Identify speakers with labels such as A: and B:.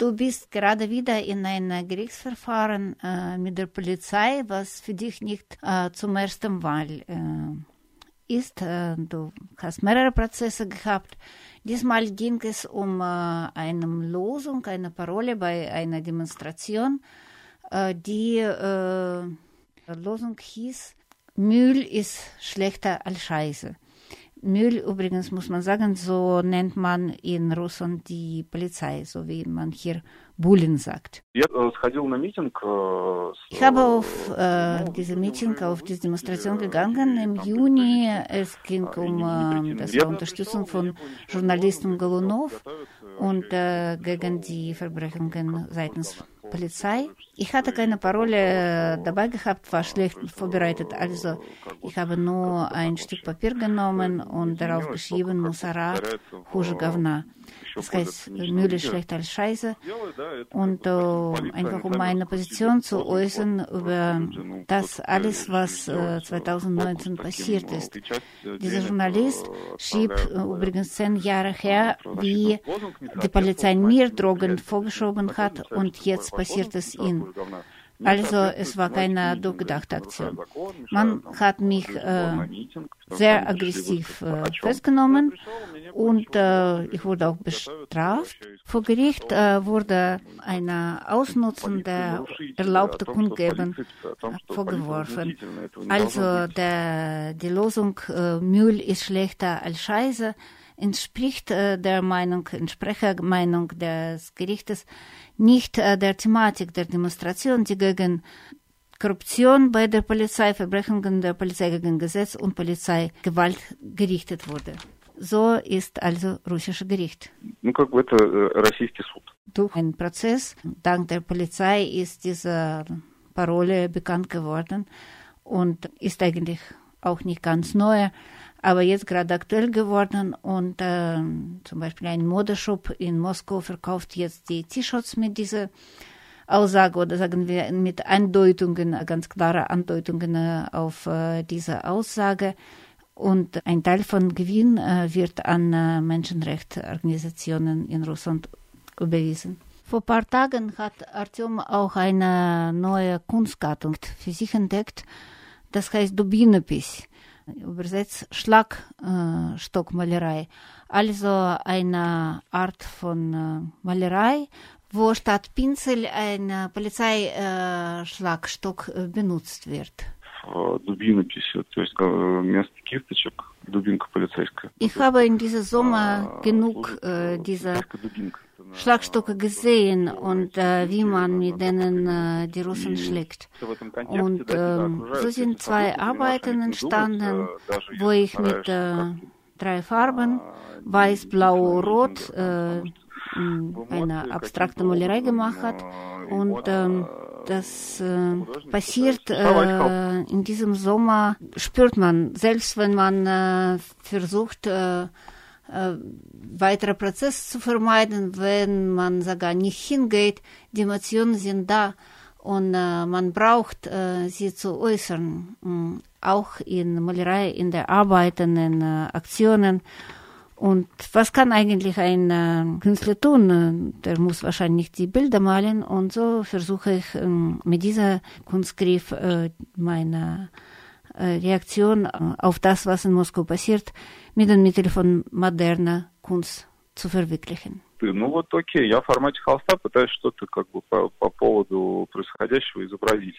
A: du bist gerade wieder in einem Gerichtsverfahren äh, mit der Polizei, was für dich nicht äh, zum ersten Mal äh, ist. Du hast mehrere Prozesse gehabt. Diesmal ging es um eine Losung, eine Parole bei einer Demonstration. Die Losung hieß, Müll ist schlechter als Scheiße. Müll übrigens muss man sagen, so nennt man in Russland die Polizei, so wie man hier Bullen sagt.
B: Ich
A: habe auf äh, diese Meeting, auf diese Demonstration gegangen im Juni. Es ging um äh, das war Unterstützung von Journalisten Golunov und äh, gegen die Verbrechungen seitens Polizei. Ich hatte keine Parole dabei gehabt, war schlecht vorbereitet. Also ich habe nur ein Stück Papier genommen und darauf geschrieben Musarat, Hуже говна. Das heißt, Müll ist schlechter als Scheiße. Und äh, einfach um meine Position zu äußern über das alles, was äh, 2019 passiert ist. Dieser Journalist schrieb äh, übrigens zehn Jahre her, wie die Polizei mir Drogen vorgeschoben hat und jetzt passiert es ihm. Also es war keine durchgedachte Aktion. Man hat mich äh, sehr aggressiv äh, festgenommen und äh, ich wurde auch bestraft. Vor Gericht äh, wurde eine Ausnutzen der erlaubten Kundgeben vorgeworfen. Also der, die Losung äh, Müll ist schlechter als Scheiße entspricht äh, der Meinung, Entsprechermeinung des Gerichtes nicht äh, der Thematik der Demonstration, die gegen Korruption bei der Polizei, Verbrechungen der Polizei gegen Gesetz und Polizeigewalt gerichtet wurde. So ist also russisches Gericht.
B: Ну, как бы это российский суд.
A: Durch einen Prozess, dank der Polizei, ist diese Parole bekannt geworden und ist eigentlich auch nicht ganz neu aber jetzt gerade aktuell geworden und äh, zum Beispiel ein Modeshop in Moskau verkauft jetzt die T-Shirts mit dieser Aussage oder sagen wir mit Andeutungen, ganz klare Andeutungen äh, auf äh, diese Aussage. Und ein Teil von Gewinn äh, wird an äh, Menschenrechtsorganisationen in Russland überwiesen. Vor ein paar Tagen hat Artyom auch eine neue Kunstgattung für sich entdeckt. Das heißt Dubinopis übersetzt Schlagstockmalerei. Also eine Art von äh, Malerei, wo statt Pinsel ein Polizeischlagstock äh, benutzt wird.
B: Дубинописью, то есть вместо кисточек дубинка полицейская.
A: Ich habe in diesem Sommer genug äh, dieser Schlagstocke gesehen und äh, wie man mit denen äh, die Russen schlägt. Und äh, so sind zwei Arbeiten entstanden, wo ich mit äh, drei Farben, weiß, blau, rot, äh, eine abstrakte Malerei gemacht hat. Und ähm, das äh, passiert äh, in diesem Sommer, spürt man, selbst wenn man äh, versucht, äh, äh, weitere Prozess zu vermeiden, wenn man sogar nicht hingeht. Die Emotionen sind da und äh, man braucht äh, sie zu äußern, äh, auch in Malerei, in der Arbeit, in den äh, Aktionen. Und was kann eigentlich ein äh, Künstler tun? Der muss wahrscheinlich die Bilder malen und so versuche ich äh, mit dieser Kunstgriff äh, meine Reaktion auf das, was in Moskau passiert, mit den Mitteln von moderner Kunst zu verwirklichen.
B: Ну вот окей, я в формате холста пытаюсь что-то как бы по, по поводу происходящего изобразить.